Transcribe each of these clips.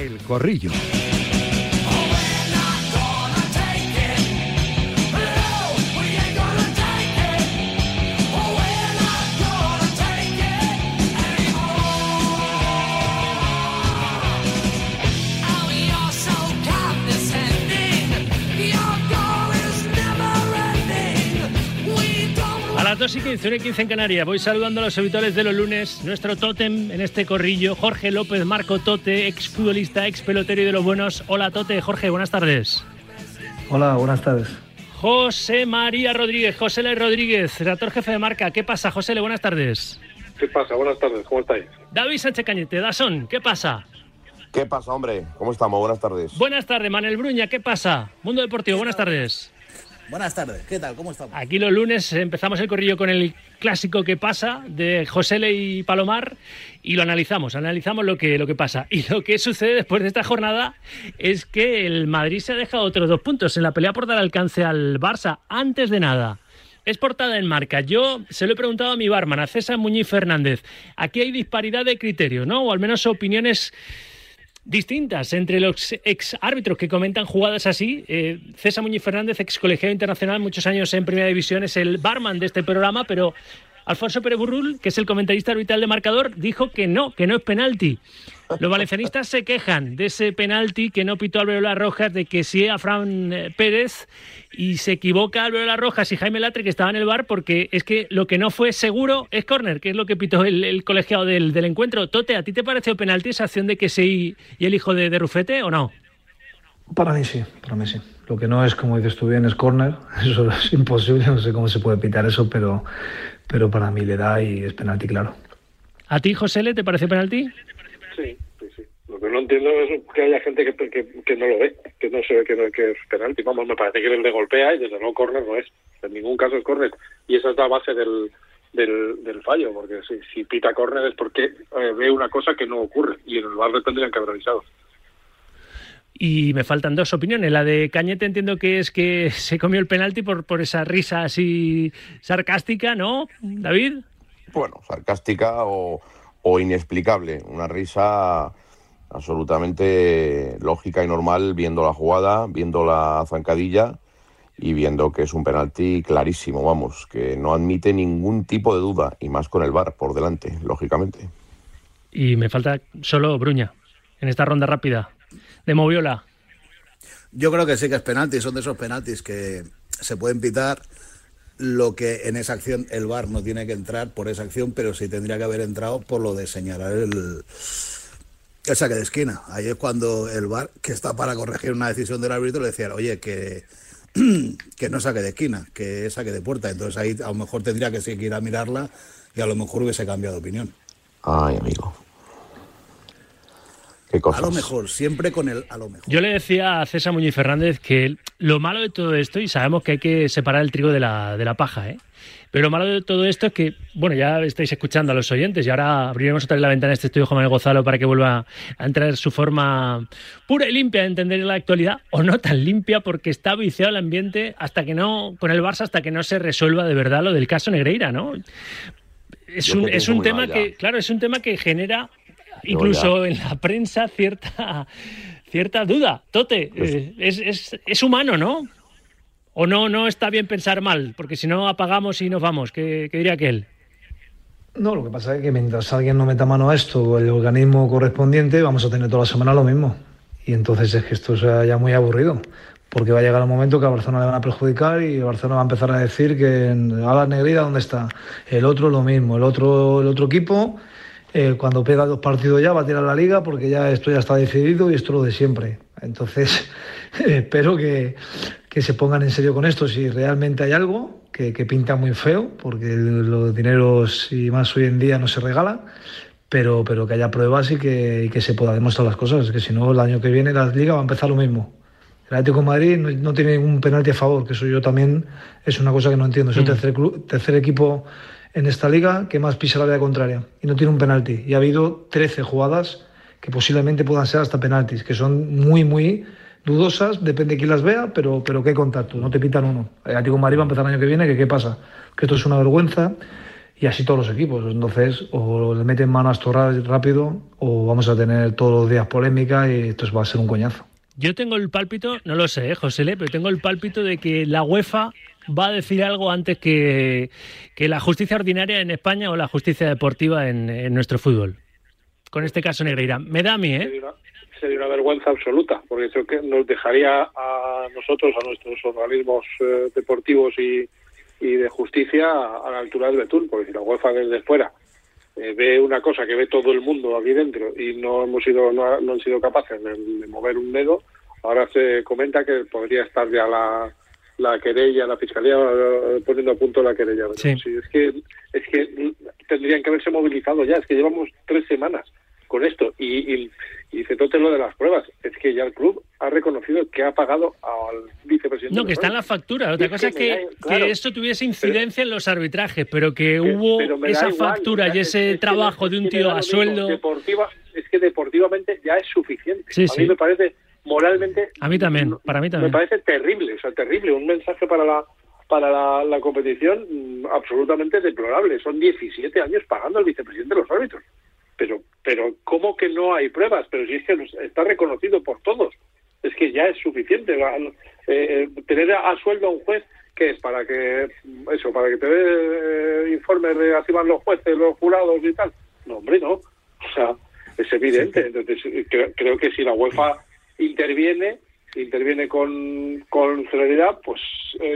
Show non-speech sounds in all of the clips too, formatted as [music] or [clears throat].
El Corrillo. 2 y 15, 1 y 15 en Canarias. Voy saludando a los habituales de los lunes. Nuestro tótem en este corrillo, Jorge López Marco Tote, ex futbolista, ex pelotero y de los buenos. Hola Tote, Jorge, buenas tardes. Hola, buenas tardes. José María Rodríguez, José L. Rodríguez, redactor jefe de marca. ¿Qué pasa, José L? Buenas tardes. ¿Qué pasa? Buenas tardes, ¿cómo estáis? David Sánchez Cañete, Dasón, ¿qué pasa? ¿Qué pasa, hombre? ¿Cómo estamos? Buenas tardes. Buenas tardes, Manel Bruña, ¿qué pasa? Mundo Deportivo, buenas tardes. Buenas tardes, ¿qué tal? ¿Cómo estamos? Aquí los lunes empezamos el corrillo con el clásico que pasa de José L. y Palomar y lo analizamos, analizamos lo que, lo que pasa. Y lo que sucede después de esta jornada es que el Madrid se ha dejado otros dos puntos en la pelea por dar alcance al Barça. Antes de nada, es portada en marca. Yo se lo he preguntado a mi barman, a César Muñiz Fernández. Aquí hay disparidad de criterios, ¿no? O al menos opiniones distintas entre los ex árbitros que comentan jugadas así. Eh, César Muñiz Fernández, ex colegiado internacional, muchos años en Primera División, es el barman de este programa, pero Alfonso Pérez Burrul, que es el comentarista arbitral de marcador, dijo que no, que no es penalti. Los valencianistas se quejan de ese penalti que no pitó Álvaro Rojas, de que sí a Fran eh, Pérez y se equivoca Álvaro Rojas y Jaime Latre, que estaba en el bar, porque es que lo que no fue seguro es córner, que es lo que pitó el, colegiado del, del, encuentro. Tote, ¿a ti te pareció penalti esa acción de que sí y el hijo de, de Rufete o no? Para mí sí, para mí sí. Lo que no es, como dices tú bien, es córner. [laughs] Eso es imposible, no sé cómo se puede pitar eso, pero, pero para mí le da y es penalti, claro. ¿A ti, José, le te parece penalti? Sí, sí, sí. Lo que no entiendo es que haya gente que, que, que no lo ve, que no se ve que, no, que es penalti. Vamos, me parece que el de golpea y desde luego córner no es. En ningún caso es córner. Y esa es la base del, del, del fallo, porque si, si pita córner es porque eh, ve una cosa que no ocurre y en el bar tendrían que haber avisado. Y me faltan dos opiniones. La de Cañete entiendo que es que [laughs] se comió el penalti por, por esa risa así sarcástica, ¿no, David? Bueno, sarcástica o, o inexplicable. Una risa absolutamente lógica y normal viendo la jugada, viendo la zancadilla y viendo que es un penalti clarísimo, vamos, que no admite ningún tipo de duda, y más con el VAR por delante, lógicamente. Y me falta solo Bruña en esta ronda rápida de Moviola. Yo creo que sí que es penalti, son de esos penaltis que se pueden pitar lo que en esa acción el VAR no tiene que entrar por esa acción, pero sí tendría que haber entrado por lo de señalar el, el saque de esquina. Ahí es cuando el VAR, que está para corregir una decisión del árbitro, le decía, oye, que, [clears throat] que no saque de esquina, que saque de puerta. Entonces ahí a lo mejor tendría que seguir a mirarla y a lo mejor hubiese cambiado de opinión. Ay, amigo. A lo mejor, siempre con el a lo mejor. Yo le decía a César Muñiz Fernández que lo malo de todo esto, y sabemos que hay que separar el trigo de la, de la paja, ¿eh? Pero lo malo de todo esto es que, bueno, ya estáis escuchando a los oyentes y ahora abriremos otra vez la ventana de este estudio Juan Manuel Gonzalo para que vuelva a entrar su forma pura y limpia de entender la actualidad, o no tan limpia porque está viciado el ambiente hasta que no, con el Barça, hasta que no se resuelva de verdad lo del caso Negreira, ¿no? Es un, es un tema que, claro, es un tema que genera incluso en la prensa cierta cierta duda. Tote, eh, es, es, es, humano, ¿no? O no, no está bien pensar mal, porque si no apagamos y nos vamos. ¿Qué, qué diría aquel? No, lo que pasa es que mientras alguien no meta mano a esto, el organismo correspondiente, vamos a tener toda la semana lo mismo. Y entonces es que esto sea ya muy aburrido, porque va a llegar el momento que a Barcelona le van a perjudicar y Barcelona va a empezar a decir que a la negrida, ¿dónde está? El otro lo mismo, el otro, el otro equipo eh, cuando pega dos partidos ya va a tirar la liga porque ya esto ya está decidido y esto es lo de siempre. Entonces, [laughs] espero que, que, se pongan en serio con esto. Si realmente hay algo que, que, pinta muy feo, porque los dineros y más hoy en día no se regalan, pero, pero que haya pruebas y que, y que se pueda demostrar las cosas. Que si no, el año que viene la liga va a empezar lo mismo. El Atlético de Madrid no, no, tiene ningún penalti a favor, que eso yo también es una cosa que no entiendo. Es el tercer, club, tercer equipo en esta liga que más pisa la vía contraria y no tiene un penalti. Y ha habido 13 jugadas que posiblemente puedan ser hasta penaltis, que son muy, muy dudosas, depende de quién las vea, pero, pero hay contacto, no te pitan uno. El Atlético de Madrid va a empezar el año que viene, que qué pasa, que esto es una vergüenza y así todos los equipos. Entonces, o le meten mano a rápido o vamos a tener todos los días polémica y esto va a ser un coñazo. Yo tengo el pálpito, no lo sé, ¿eh, José Le, pero tengo el pálpito de que la UEFA va a decir algo antes que, que la justicia ordinaria en España o la justicia deportiva en, nuestro fútbol. Con este caso Negreira. Me da a mí, ¿eh? Sería una, vergüenza absoluta, porque eso que nos dejaría a nosotros, a nuestros organismos eh, deportivos y, y de justicia a la altura del Betún, porque si la UEFA desde fuera eh, ve una cosa que ve todo el mundo aquí dentro y no hemos sido no, han sido capaces de, mover un dedo, ahora se comenta que podría estar ya la, la querella, la fiscalía eh, poniendo a punto la querella. Sí. es que es que tendrían que haberse movilizado ya, es que llevamos tres semanas con esto. Y, y, y lo de las pruebas. Es que ya el club ha reconocido que ha pagado al vicepresidente. No, que está en la factura. Otra cosa es que, que, esto tuviese incidencia en los arbitrajes, pero que hubo esa factura y ese trabajo de un tío a sueldo. Deportiva, es que deportivamente ya es suficiente. a mí me parece moralmente. A mí también, para mí también. Me parece terrible, o sea, terrible. Un mensaje para la para la, la competición mm, absolutamente deplorable. Son 17 años pagando al vicepresidente de los árbitros pero, pero ¿cómo que no hay pruebas? Pero si es que está reconocido por todos, es que ya es suficiente. Eh, eh, tener a, sueldo a un juez que es para que eso para que te dé eh, informes de activar los jueces los jurados y tal no hombre no o sea es evidente entonces creo, que si la UEFA interviene interviene con, con celeridad pues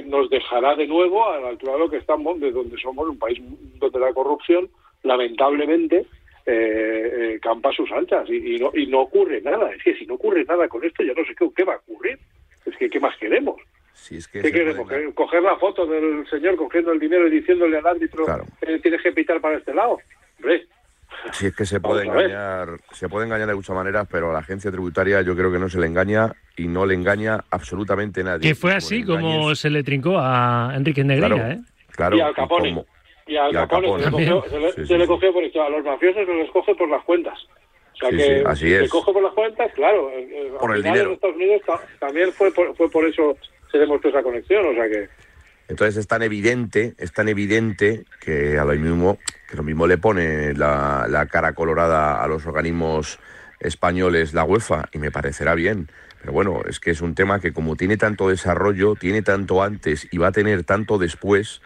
nos dejará de nuevo a la altura de lo que estamos de donde somos un país donde la corrupción lamentablemente eh, eh, campa sus anchas y, no, y no ocurre nada. Es que si no ocurre nada con esto, ya no sé qué, va a ocurrir. Es que, ¿qué más queremos? Si es que ¿Qué queremos? ¿Coger la foto del señor cogiendo el dinero y diciéndole al árbitro que tienes que pitar para este lado? Si es que se puede engañar, se puede engañar de muchas maneras, pero a la agencia tributaria yo creo que no se le engaña y no le engaña absolutamente nadie. Que fue así como se le trincó a Enrique Negreira, ¿eh? Claro, y al Capone. Y al, Capone, Se, le cogió, por esto. A los mafiosos se les coge por las cuentas. O sea que así se coge por las cuentas, claro. Por el dinero. En Estados Unidos también fue por, fue por eso se demostró esa conexión, o sea que... Entonces es tan evidente, es tan evidente que a lo mismo, que lo mismo le pone la, cara colorada a los organismos españoles la UEFA y me parecerá bien. Pero bueno, es que es un tema que como tiene tanto desarrollo, tiene tanto antes y va a tener tanto después,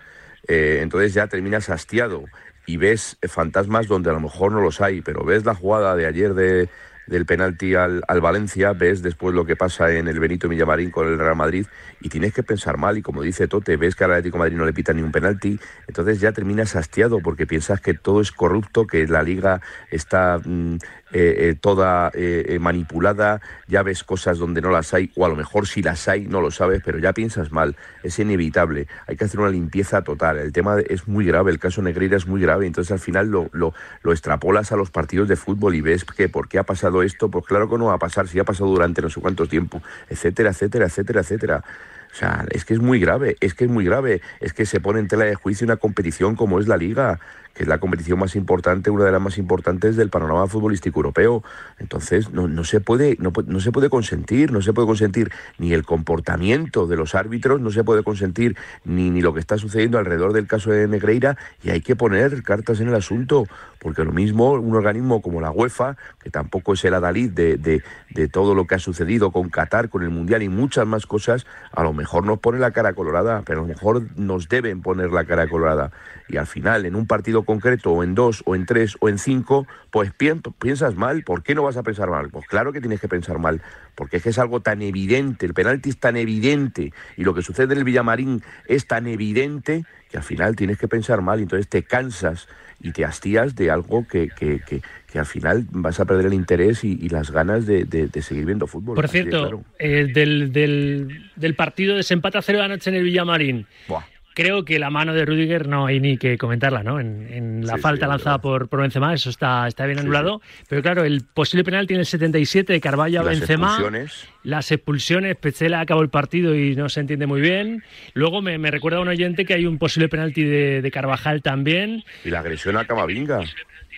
eh, entonces ya terminas hastiado y ves fantasmas donde a lo mejor no los hay, pero ves la jugada de ayer de, del penalti al, al, Valencia, ves después lo que pasa en el Benito Villamarín con el Real Madrid y tienes que pensar mal. Y como dice Tote, ves que al Atlético Madrid no le pita ni un penalti, entonces ya terminas hastiado porque piensas que todo es corrupto, que la liga está mm, eh, eh, toda eh, manipulada, ya ves cosas donde no las hay, o a lo mejor si las hay no lo sabes, pero ya piensas mal, es inevitable, hay que hacer una limpieza total, el tema es muy grave, el caso Negreira es muy grave, entonces al final lo, lo, lo extrapolas a los partidos de fútbol y ves que por qué ha pasado esto, pues claro que no va a pasar, si ha pasado durante no sé cuánto tiempo, etcétera, etcétera, etcétera, etcétera. O sea, es que es muy grave, es que es muy grave, es que se pone en tela de juicio una competición como es la liga que es la competición más importante, una de las más importantes del panorama futbolístico europeo. Entonces, no, no, se puede, no, no, se puede consentir, no se puede consentir ni el comportamiento de los árbitros, no se puede consentir ni, ni lo que está sucediendo alrededor del caso de Negreira, y hay que poner cartas en el asunto, porque lo mismo un organismo como la UEFA, que tampoco es el adalid de, de, de todo lo que ha sucedido con Qatar, con el Mundial y muchas más cosas, a lo mejor nos pone la cara colorada, pero a lo mejor nos deben poner la cara colorada. Y al final, en un partido concreto, o en dos, o en tres, o en cinco, pues piensas mal. ¿Por qué no vas a pensar mal? Pues claro que tienes que pensar mal, porque es que es algo tan evidente, el penalti es tan evidente, y lo que sucede en el Villamarín es tan evidente que al final tienes que pensar mal, y entonces te cansas y te hastías de algo que, que, que, al final vas a perder el interés y, las ganas de, de, seguir viendo fútbol. Por cierto, eh, del, del, del, partido de desempate a cero de anoche en el Villamarín, Buah creo que la mano de Rudiger no hay ni que comentarla, ¿no? En, la falta lanzada por, por Benzema, eso está, está bien anulado. Pero claro, el posible penal tiene el 77 de Carvalho a Benzema. Expulsiones. Las expulsiones, Petzela acabó el partido y no se entiende muy bien. Luego me, recuerda a un oyente que hay un posible penalti de, Carvajal también. Y la agresión a Camavinga.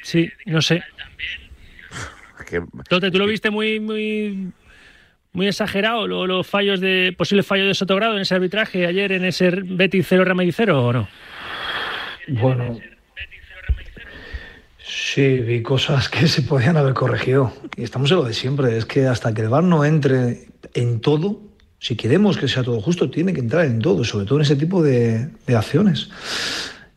Sí, no sé. [laughs] Entonces, tú lo viste muy, muy muy exagerado los, fallos de posibles fallos de Sotogrado en ese arbitraje ayer en ese Betis 0 Real 0 o no? Bueno, Sí, vi cosas que se podían haber corregido. Y estamos en lo de siempre. Es que hasta que el VAR no entre en todo, si queremos que sea todo justo, tiene que entrar en todo, sobre todo en ese tipo de acciones.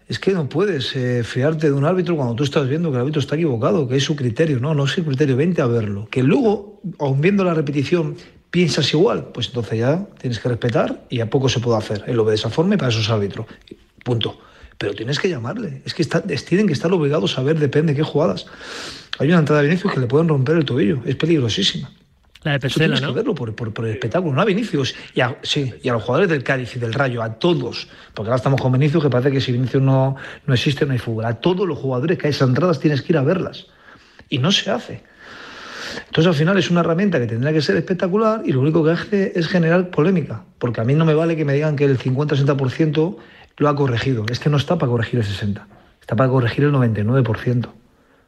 Es que no puedes eh, fiarte de un árbitro cuando tú estás viendo que el árbitro está equivocado, que es su criterio. No, no es el criterio, vente a verlo. Que luego, aun viendo la repetición, piensas igual, pues entonces ya tienes que respetar y a poco se puede hacer. Él lo ve de esa forma y para eso es árbitro. Punto. Pero tienes que llamarle. Es que está, es, tienen que estar obligados a ver, depende de qué jugadas. Hay una entrada de Vinicius que le pueden romper el tobillo. Es peligrosísima. La de Pesela, ¿no? Que verlo por, por, por, el espectáculo, no a Vinicius, y a, sí, y a los jugadores del Cádiz y del Rayo, a todos, porque ahora estamos con Vinicius, que parece que si Vinicius no, no existe, no hay fútbol. A todos los jugadores que hay esas entradas tienes que ir a verlas. Y no se hace. Entonces al final es una herramienta que tendrá que ser espectacular y lo único que hace es generar polémica, porque a mí no me vale que me digan que el 50-60% lo ha corregido. Es que no está para corregir el 60, está para corregir el 99%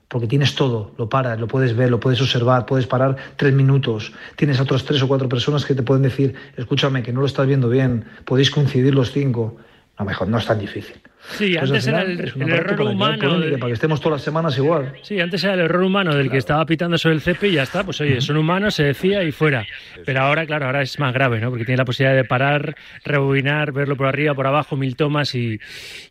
porque tienes todo, lo paras, lo puedes ver, lo puedes observar, puedes parar tres minutos, tienes otras tres o cuatro personas que te pueden decir, escúchame, que no lo estás viendo bien, podéis coincidir los cinco. A lo mejor no es tan difícil. Sí, Pues antes era el, error humano. de- para que estemos todas las semanas igual. Sí, antes era el error humano del que estaba pitando sobre el cepe y ya está. Pues oye, son humanos, se decía y fuera. Pero ahora, claro, ahora es más grave, ¿no? Porque tiene la posibilidad de parar, rebobinar, verlo por arriba, por abajo, mil tomas y,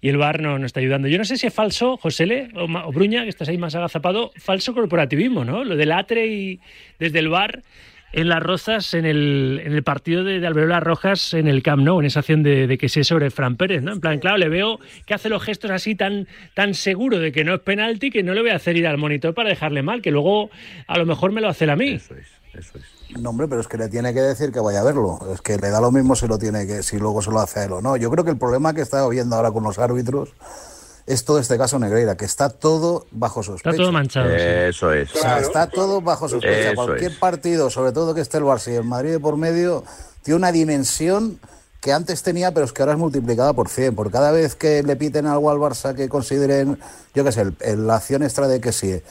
y el bar no, no está ayudando. Yo no sé si es falso, Josele o, o Bruña, que estás ahí más agazapado, falso corporativismo, ¿no? Lo del atre y desde el bar en las Rozas, en el, en el partido de, de Alberola Rojas, en el Camp Nou, en esa acción de, de que sé sobre Fran Pérez, ¿no? En plan, claro, le veo que hace los gestos así tan, tan seguro de que no es penalti que no le voy a hacer ir al monitor para dejarle mal, que luego a lo mejor me lo hace él a mí. Eso es, eso es. No, hombre, pero es que le tiene que decir que vaya a verlo. Es que le da lo mismo si lo tiene que, si luego se lo hace a él o no. Yo creo que el problema que está viendo ahora con los árbitros es todo este caso Negreira, que está todo bajo sospecha. Está todo manchado. sí. Eso es. O sea, está todo bajo sospecha. Eso Cualquier es. partido, sobre todo que esté el Barça y el Madrid de por medio, tiene una dimensión que antes tenía, pero es que ahora es multiplicada por 100. Por cada vez que le piten algo al Barça que consideren, yo qué sé, el- el- la acción extra de que sí,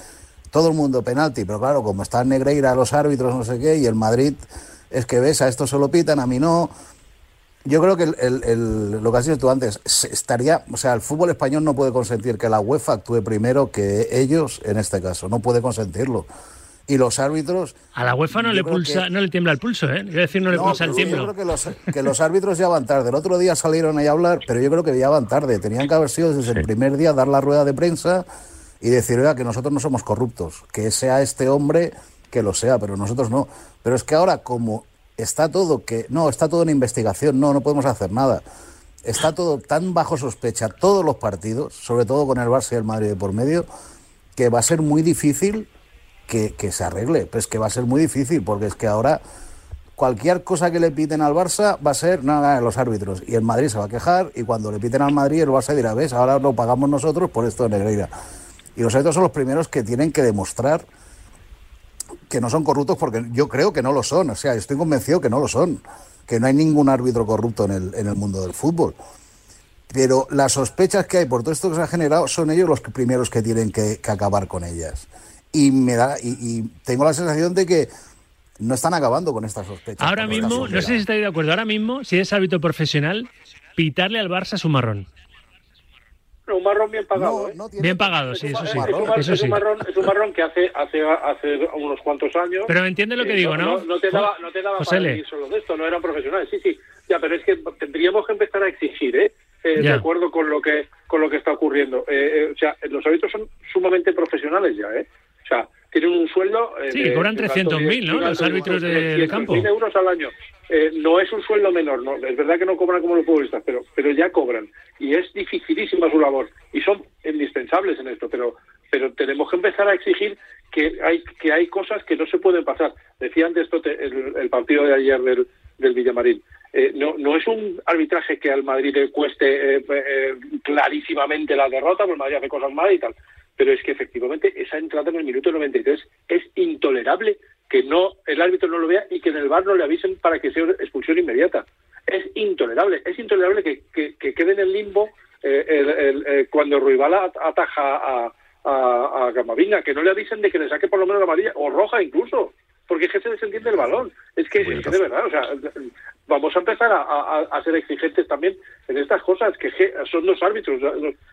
todo el mundo penalti, pero claro, como está Negreira, los árbitros, no sé qué, y el Madrid es que ves, a esto se lo pitan, a mí no. Yo creo que el- el- el- lo que has dicho tú antes, estaría, o sea, el fútbol español no puede consentir que la UEFA actúe primero que ellos en este caso, no puede consentirlo. Y los árbitros... A la UEFA no le pulsa, que- no le tiembla el pulso, ¿eh? A decir no le no, pulsa el pero yo tiemblo. creo que los, que los árbitros ya van tarde. El otro día salieron ahí a hablar, pero yo creo que ya van tarde. Tenían que haber sido desde el primer día dar la rueda de prensa y decir, oiga, que nosotros no somos corruptos, que sea este hombre que lo sea, pero nosotros no. Pero es que ahora, como está todo que, no, está todo en investigación, no, no podemos hacer nada. Está todo tan bajo sospecha, todos los partidos, sobre todo con el Barça y el Madrid de por medio, que va a ser muy difícil que, que se arregle. Pero es que va a ser muy difícil, porque es que ahora cualquier cosa que le piten al Barça va a ser nada los árbitros. Y el Madrid se va a quejar y cuando le piten al Madrid el Barça dirá, ves, ahora lo pagamos nosotros por esto de Negreira. Y los árbitros son los primeros que tienen que demostrar que no son corruptos porque yo creo que no lo son. O sea, estoy convencido que no lo son. Que no hay ningún árbitro corrupto en el, en el mundo del fútbol. Pero las sospechas que hay por todo esto que se ha generado son ellos los primeros que tienen que, que acabar con ellas. Y me da y, y tengo la sensación de que no están acabando con estas sospechas. Ahora mismo, no sé si estáis de acuerdo, ahora mismo, si eres árbitro profesional, pitarle al Barça es un marrón. Un marrón bien pagado, No, ¿eh? no tiene- Bien pagado, sí, Es un eso sí. es un marrón, es un marrón que hace, hace, hace unos cuantos años. Pero entiende lo que eh, digo, ¿no? No, te daba, no te daba para vivir solo de esto, no eran profesionales. Sí, sí, ya, pero es que tendríamos que empezar a exigir, ¿eh? Eh, de acuerdo con lo que con lo que está ocurriendo. Eh, eh, o sea, los árbitros son sumamente profesionales ya, ¿eh? O sea, tienen un sueldo... eh, Sí, de- cobran de un alto 300.000, de- ¿no? Los árbitros de- de 300.000 campo. euros al año. Eh, no es un sueldo menor, no, es verdad que no cobran como los futbolistas, pero, pero ya cobran. Y es dificilísima su labor. Y son indispensables en esto, pero, pero tenemos que empezar a exigir que hay, que hay cosas que no se pueden pasar. Decía antes Tote, el, el partido de ayer del, del Villamarín. Eh, no, no es un arbitraje que al Madrid le cueste eh, eh, clarísimamente la derrota, porque el Madrid hace cosas mal y tal. Pero es que efectivamente esa entrada en el minuto 93 es intolerable que no el árbitro no lo vea y que en el bar no le avisen para que sea expulsión inmediata. Es intolerable, es intolerable que, que- que quede en el limbo eh, el- el- eh, cuando Ruibala at- ataja a, a, a Camavinga, que no le avisen de que le saque por lo menos la amarilla o roja incluso, porque es que se desentiende el balón. Es que, es que de verdad, o sea, vamos a empezar a, a- a ser exigentes también en estas cosas, que son dos árbitros,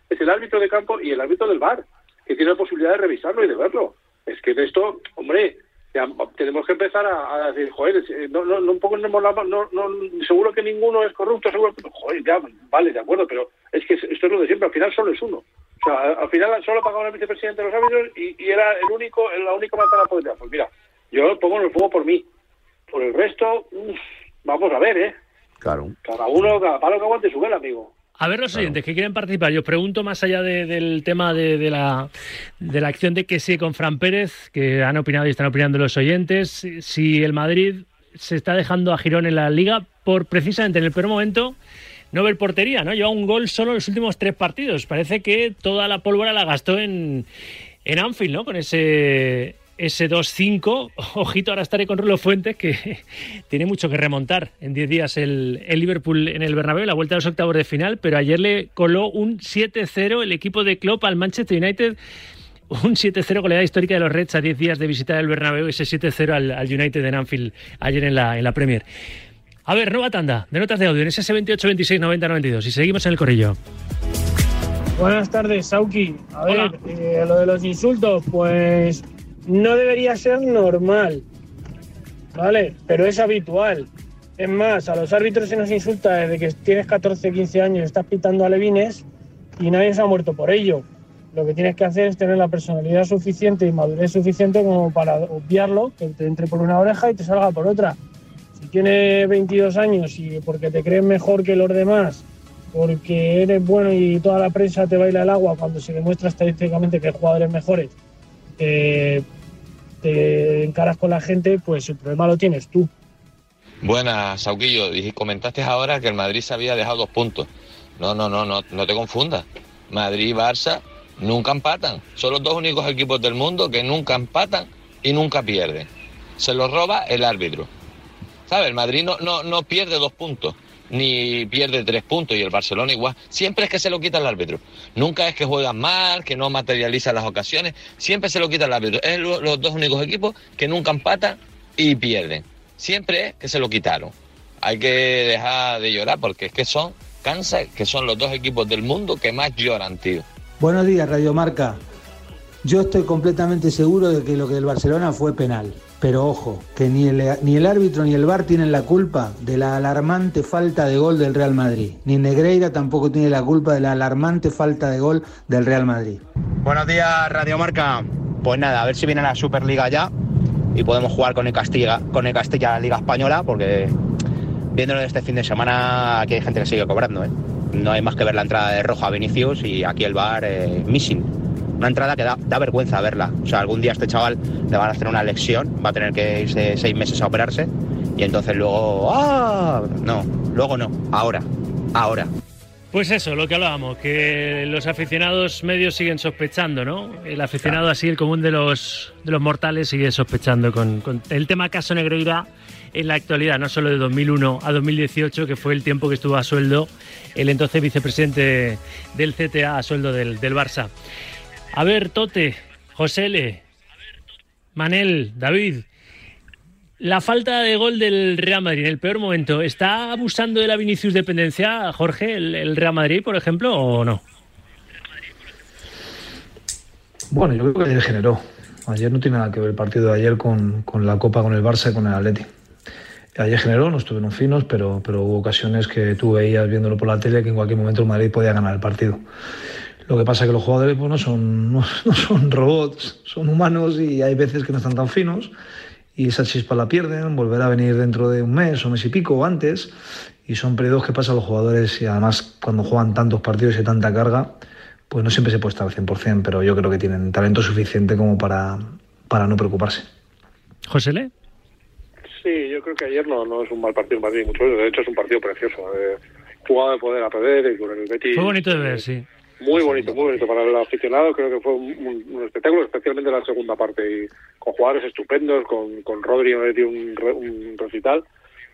es el árbitro de campo y el árbitro del bar. Que tiene la posibilidad de revisarlo y de verlo. Es que esto, hombre, ya tenemos que empezar a, decir, joder, no, no, no un poco no, no, no, seguro que ninguno es corrupto, seguro que, joder, ya, vale, de acuerdo, pero es que esto es lo de siempre, al final solo es uno. O sea, al final solo pagaba el vicepresidente de los árbitros y, y, era el único, la única manzana potencial. Pues mira, yo pongo en el fuego por mí. Por el resto, vamos a ver, ¿eh? Claro. Cada uno, cada palo que aguante su vela, amigo. A ver los oyentes que quieren participar. Yo pregunto más allá del tema de, de, la, de la acción de que sí con Fran Pérez, que han opinado y están opinando los oyentes, si el Madrid se está dejando a Girón en la liga por precisamente en el peor momento no ver portería, ¿no? Lleva un gol solo en los últimos tres partidos. Parece que toda la pólvora la gastó en, en Anfield, ¿no? Con ese ese 2-5. Ojito, ahora estaré con Rulo Fuentes, que [laughs] tiene mucho que remontar en 10 días el, el, Liverpool en el Bernabéu, la vuelta a los octavos de final, pero ayer le coló un 7-0 el equipo de Klopp al Manchester United. Un 7-0 goleada histórica de los Reds a 10 días de visitar el Bernabéu, ese 7-0 al, al, United en Anfield ayer en la, en la Premier. A ver, nueva tanda de notas de audio en ese 28 26 90 92 y seguimos en el corrillo. Buenas tardes, Sauki. A ver, eh, lo de los insultos, pues no debería ser normal, ¿vale? Pero es habitual. Es más, a los árbitros se nos insulta desde que tienes 14, 15 años, estás pitando alevines y nadie se ha muerto por ello. Lo que tienes que hacer es tener la personalidad suficiente y madurez suficiente como para obviarlo, que te entre por una oreja y te salga por otra. Si tienes 22 años y porque te crees mejor que los demás, porque eres bueno y toda la prensa te baila el agua cuando se demuestra estadísticamente que hay jugadores mejores, eh, te encaras con la gente, pues el problema lo tienes tú. Buenas, Sauquillo. Comentaste ahora que el Madrid se había dejado dos puntos. No, no, no, no, no te confundas. Madrid y Barça nunca empatan. Son los dos únicos equipos del mundo que nunca empatan y nunca pierden. Se los roba el árbitro. ¿Sabes? El Madrid no, no, no pierde dos puntos ni pierde tres puntos y el Barcelona igual. Siempre es que se lo quita el árbitro. Nunca es que juegan mal, que no materializa las ocasiones. Siempre se lo quita el árbitro. Es los dos únicos equipos que nunca empatan y pierden. Siempre es que se lo quitaron. Hay que dejar de llorar porque es que son, cansa, que son los dos equipos del mundo que más lloran, tío. Buenos días, Radio Marca. Yo estoy completamente seguro de que lo que el Barcelona fue penal. Pero ojo, que ni el, ni el árbitro ni el VAR tienen la culpa de la alarmante falta de gol del Real Madrid. Ni Negreira tampoco tiene la culpa de la alarmante falta de gol del Real Madrid. Buenos días, Radio Marca. Pues nada, a ver si viene la Superliga ya y podemos jugar con el Castilla, con el Castilla Liga Española, porque viéndolo este fin de semana aquí hay gente que sigue cobrando. ¿eh? No hay más que ver la entrada de Rojo a Vinicius y aquí el bar eh, missing una entrada que da, da, vergüenza verla. O sea, algún día este chaval le van a hacer una lección, va a tener que irse seis meses a operarse y entonces luego, ¡ah! No, luego no, ahora, ahora. Pues eso, lo que hablábamos, que los aficionados medios siguen sospechando, ¿no? El aficionado claro. así, el común de los, de los mortales, sigue sospechando con, con el tema caso Negreira en la actualidad, no solo de 2001 a 2018, que fue el tiempo que estuvo a sueldo el entonces vicepresidente del CTA a sueldo del, del Barça. A ver, Tote, Josele, Manel, David, la falta de gol del Real Madrid en el peor momento, ¿está abusando de la Vinicius dependencia, Jorge, el, Real Madrid, por ejemplo, o no? Bueno, yo creo que ayer generó. Ayer no tiene nada que ver el partido de ayer con, con la Copa, con el Barça y con el Atleti. Ayer generó, no estuvieron finos, pero, pero hubo ocasiones que tú veías viéndolo por la tele que en cualquier momento el Madrid podía ganar el partido. Lo que pasa es que los jugadores pues, no, son, no, [laughs] no, son robots, son humanos y hay veces que no están tan finos y esa chispa la pierden, volverá a venir dentro de un mes o mes y pico o antes y son periodos que pasan los jugadores y además cuando juegan tantos partidos y tanta carga, pues no siempre se puede estar al 100%, pero yo creo que tienen talento suficiente como para, para no preocuparse. José Le. Sí, yo creo que ayer no, no es un mal partido Madrid, mucho de hecho es un partido precioso. Eh, jugado de poder a perder y con el Betis. Fue bonito de ver, sí. Muy bonito, muy bonito para el aficionado. Creo que fue un, un espectáculo, especialmente la segunda parte, y con jugadores estupendos, con, con Rodri dio un, un recital,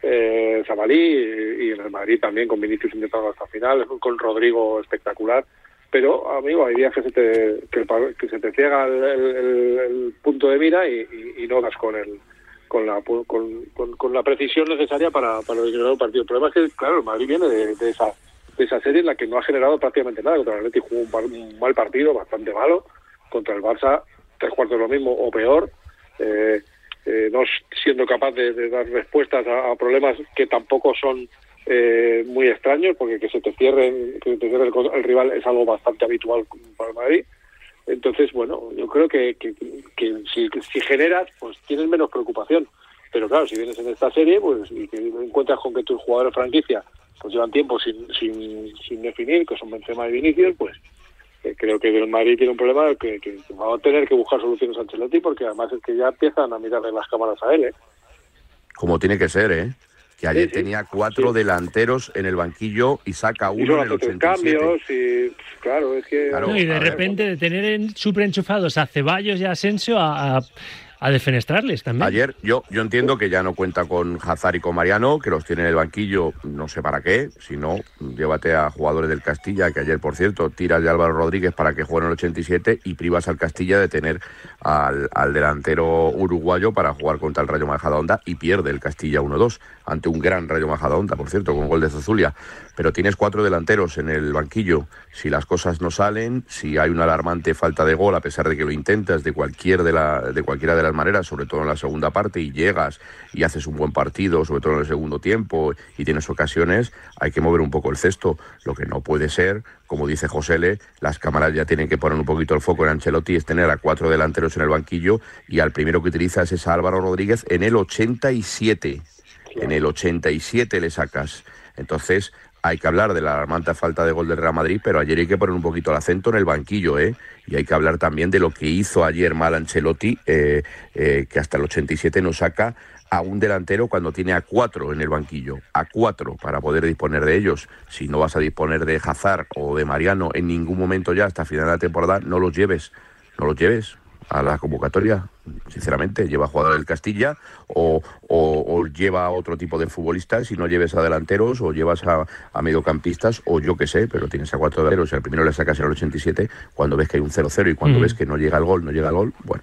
eh, Zabalí y, y, en el Madrid también, con Vinicius intentando hasta final, con Rodrigo espectacular. Pero, amigo, hay días que se te, que, el, que se te ciega el, el, el, punto de mira y, y, y no das con el con la con, con, con, la precisión necesaria para, para el partido. El problema es que, claro, el Madrid viene de, de esa esa serie en la que no ha generado prácticamente nada. Contra el Atleti jugó un, mal partido, bastante malo, contra el Barça tres cuartos lo mismo o peor, eh, eh, no siendo capaz de, dar respuestas a, problemas que tampoco son eh, muy extraños, porque que se te cierren, que te cierre el, rival es algo bastante habitual para Madrid. Entonces, bueno, yo creo que, que, si, generas, pues tienes menos preocupación. Pero claro, si vienes en esta serie, pues y que encuentras con que tus jugadores franquicia pues llevan tiempo sin, sin, sin definir, que son Benzema y Vinicius, pues creo que el Madrid tiene un problema que, que, va a tener que buscar soluciones a Ancelotti porque además es que ya empiezan a mirarle las cámaras a él. ¿eh? Como tiene que ser, ¿eh? Que ayer tenía cuatro delanteros en el banquillo y saca uno en el 87. cambios y claro, es que... y de repente de tener súper enchufados a Ceballos y a Asensio a a defenestrarles también. Ayer yo, yo entiendo que ya no cuenta con Hazard y con Mariano, que los tiene en el banquillo, no sé para qué, si no, llévate a jugadores del Castilla, que ayer, por cierto, tiras de Álvaro Rodríguez para que juegue en el 87 y privas al Castilla de tener al, al delantero uruguayo para jugar contra el Rayo Majadahonda y pierde el Castilla 1-2 ante un gran Rayo Majadahonda, por cierto, con gol de Zozulia. Pero tienes cuatro delanteros en el banquillo. Si las cosas no salen, si hay una alarmante falta de gol, a pesar de que lo intentas de, cualquier de, la, de cualquiera de las maneras, sobre todo en la segunda parte, y llegas y haces un buen partido, sobre todo en el segundo tiempo, y tienes ocasiones, hay que mover un poco el cesto. Lo que no puede ser, como dice José Le, las cámaras ya tienen que poner un poquito el foco en Ancelotti, es tener a cuatro delanteros en el banquillo y al primero que utilizas es a Álvaro Rodríguez en el 87 en el 87 le sacas. Entonces, hay que hablar de la alarmante falta de gol del Real Madrid, pero ayer hay que poner un poquito el acento en el banquillo, ¿eh? Y hay que hablar también de lo que hizo ayer mal Ancelotti, eh, eh, que hasta el 87 no saca a un delantero cuando tiene a cuatro en el banquillo, a cuatro para poder disponer de ellos. Si no vas a disponer de Hazard o de Mariano en ningún momento ya hasta final de la temporada, no los lleves, no los lleves a la convocatoria, sinceramente, lleva a jugador del Castilla o, lleva a otro tipo de futbolistas si no lleves a delanteros o llevas a, mediocampistas o yo qué sé, pero tienes a cuatro delanteros y al primero le sacas en el 87 cuando ves que hay un 0-0 y cuando mm. ves que no llega el gol, no llega el gol, bueno,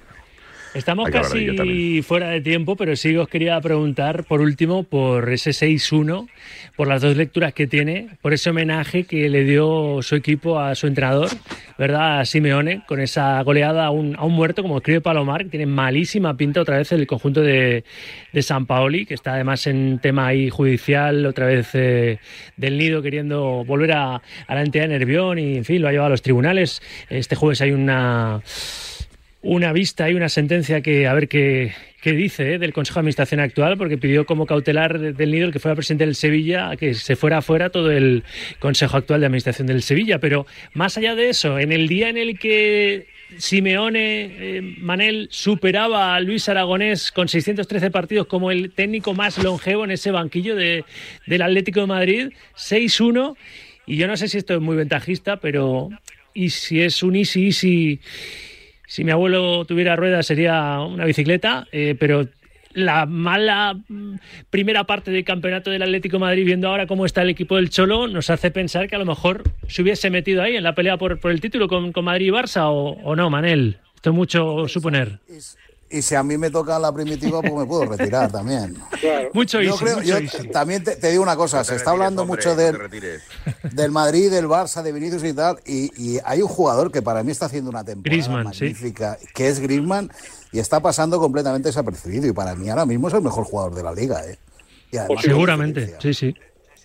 Estamos casi fuera de tiempo, pero sí os quería preguntar, por último, por ese 6-1, por las dos lecturas que tiene, por ese homenaje que le dio su equipo a su entrenador, ¿verdad? A Simeone, con esa goleada a un, a un muerto, como escribe Palomar, que tiene malísima pinta otra vez el conjunto de, de San Paoli, que está además en tema ahí judicial, otra vez eh, del nido queriendo volver a, a la entidad de Nervión y, en fin, lo ha llevado a los tribunales. Este jueves hay una una vista y una sentencia que a ver qué, qué dice eh, del Consejo de Administración actual, porque pidió como cautelar del nido el que fuera presidente del Sevilla que se fuera afuera todo el Consejo actual de Administración del Sevilla. Pero más allá de eso, en el día en el que Simeone eh, Manel superaba a Luis Aragonés con 613 partidos como el técnico más longevo en ese banquillo de, del Atlético de Madrid, 6-1. Y yo no sé si esto es muy ventajista, pero y si es un easy easy si mi abuelo tuviera ruedas sería una bicicleta, eh, pero la mala mm, primera parte del campeonato del Atlético Madrid, viendo ahora cómo está el equipo del Cholo, nos hace pensar que a lo mejor se hubiese metido ahí en la pelea por, el título con, Madrid y Barça o, no, Manel. Esto es mucho suponer. Y si a mí me toca la primitiva, pues me puedo retirar también. [laughs] Mucho yo También te, digo una cosa, se está hablando mucho del, [laughs] del Madrid, del Barça, de Vinicius y tal, y, hay un jugador que para mí está haciendo una temporada magnífica, que es Griezmann, y está pasando completamente desapercibido, y para mí ahora mismo es el mejor jugador de la liga. ¿eh? Seguramente, sí, sí.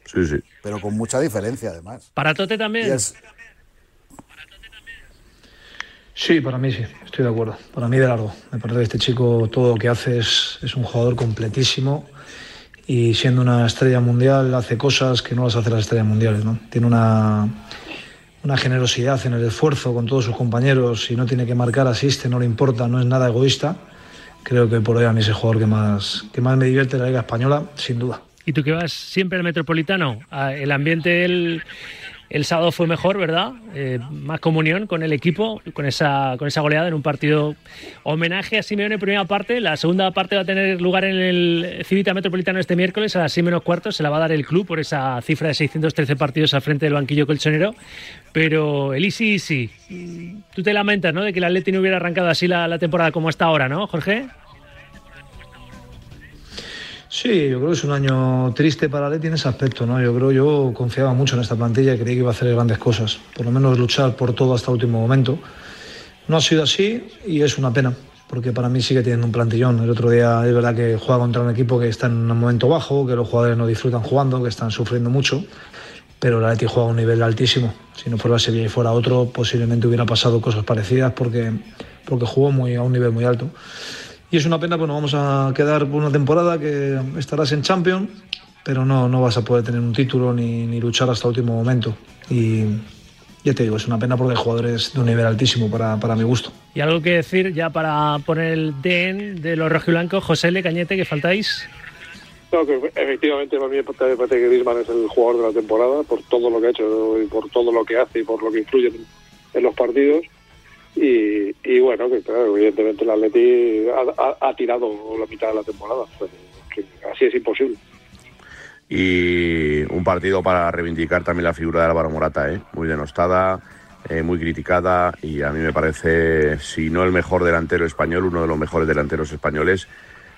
Sí, sí. Pero con mucha diferencia, además. ¿Para Tote también? Sí, para mí sí, estoy de acuerdo. Para mí de largo. Me parece que este chico todo lo que hace es, un jugador completísimo y siendo una estrella mundial hace cosas que no las hace las estrellas mundiales. ¿no? Tiene una, una generosidad en el esfuerzo con todos sus compañeros y no tiene que marcar, asiste, no le importa, no es nada egoísta. Creo que por hoy a mí es el jugador que más, que más me divierte en la Liga Española, sin duda. ¿Y tú que vas siempre al Metropolitano? El ambiente, el el sábado fue mejor, ¿verdad? Eh, más comunión con el equipo, con esa, con esa goleada en un partido homenaje a Simeone en primera parte. La segunda parte va a tener lugar en el Civita Metropolitano este miércoles a las 6 menos cuarto. Se la va a dar el club por esa cifra de 613 partidos al frente del banquillo colchonero. Pero el Easy Easy, tú te lamentas, ¿no? De que el Atleti no hubiera arrancado así la, la temporada como está ahora, ¿no, Jorge? Sí, yo creo que es un año triste para Leti en ese aspecto, ¿no? Yo creo yo confiaba mucho en esta plantilla y creía que iba a hacer grandes cosas, por lo menos luchar por todo hasta el último momento. No ha sido así y es una pena, porque para mí sigue teniendo un plantillón. El otro día es verdad que juega contra un equipo que está en un momento bajo, que los jugadores no disfrutan jugando, que están sufriendo mucho, pero el Atleti juega a un nivel altísimo. Si no fuera la Sevilla y fuera otro, posiblemente hubiera pasado cosas parecidas porque, porque jugó muy, a un nivel muy alto. Y es una pena, pues nos vamos a quedar por una temporada que estarás en Champions, pero no, no vas a poder tener un título ni, ni luchar hasta el último momento. Y ya te digo, es una pena porque hay jugadores de un nivel altísimo para, para mi gusto. Y algo que decir ya para poner el DN de los rojiblancos, José Le Cañete, que faltáis. No, que efectivamente para mí me parece que Griezmann es el jugador de la temporada por todo lo que ha hecho y por todo lo que hace y por lo que influye en los partidos. Y, bueno, que claro, evidentemente el Atleti ha, ha, tirado la mitad de la temporada. Así es imposible. Y un partido para reivindicar también la figura de Álvaro Morata, ¿eh? muy denostada, eh, muy criticada y a mí me parece, si no el mejor delantero español, uno de los mejores delanteros españoles.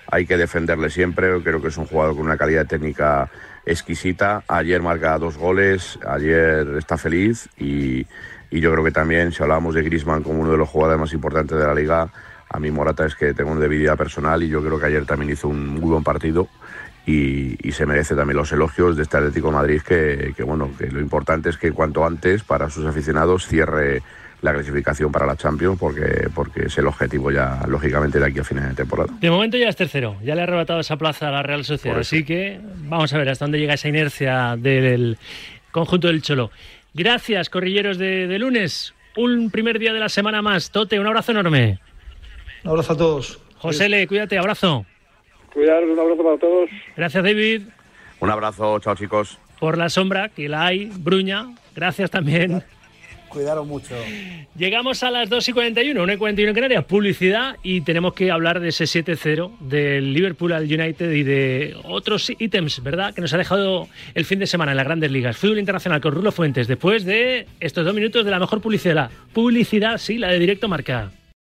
Hay que defenderle siempre, creo que es un jugador con una calidad técnica exquisita. Ayer marca dos goles, ayer está feliz y, y yo creo que también, si hablábamos de Grisman como uno de los jugadores más importantes de la liga, a mí Morata es que tengo una debilidad personal y yo creo que ayer también hizo un muy buen partido y, y se merece también los elogios de este Atlético de Madrid que, que, bueno, que lo importante es que cuanto antes para sus aficionados cierre la clasificación para la Champions porque, porque es el objetivo ya lógicamente de aquí a final de temporada. De momento ya es tercero, ya le ha arrebatado esa plaza a la Real Sociedad, así que vamos a ver hasta dónde llega esa inercia del conjunto del Cholo. Gracias, corrilleros de, de lunes. Un primer día de la semana más. Tote, un abrazo enorme. Un abrazo a todos. José Le, cuídate, abrazo. Cuidar, un abrazo para todos. Gracias, David. Un abrazo, chao chicos. Por la sombra, que la hay, Bruña. Gracias también. Cuidaron mucho. Llegamos a las 2 y 41, 1 y 41 en Canarias, publicidad y tenemos que hablar de ese 7-0 del Liverpool al United y de otros ítems, ¿verdad? Que nos ha dejado el fin de semana en las grandes ligas. Fútbol internacional con Rulo Fuentes, después de estos dos minutos de la mejor publicidad. Publicidad, sí, la de directo marca.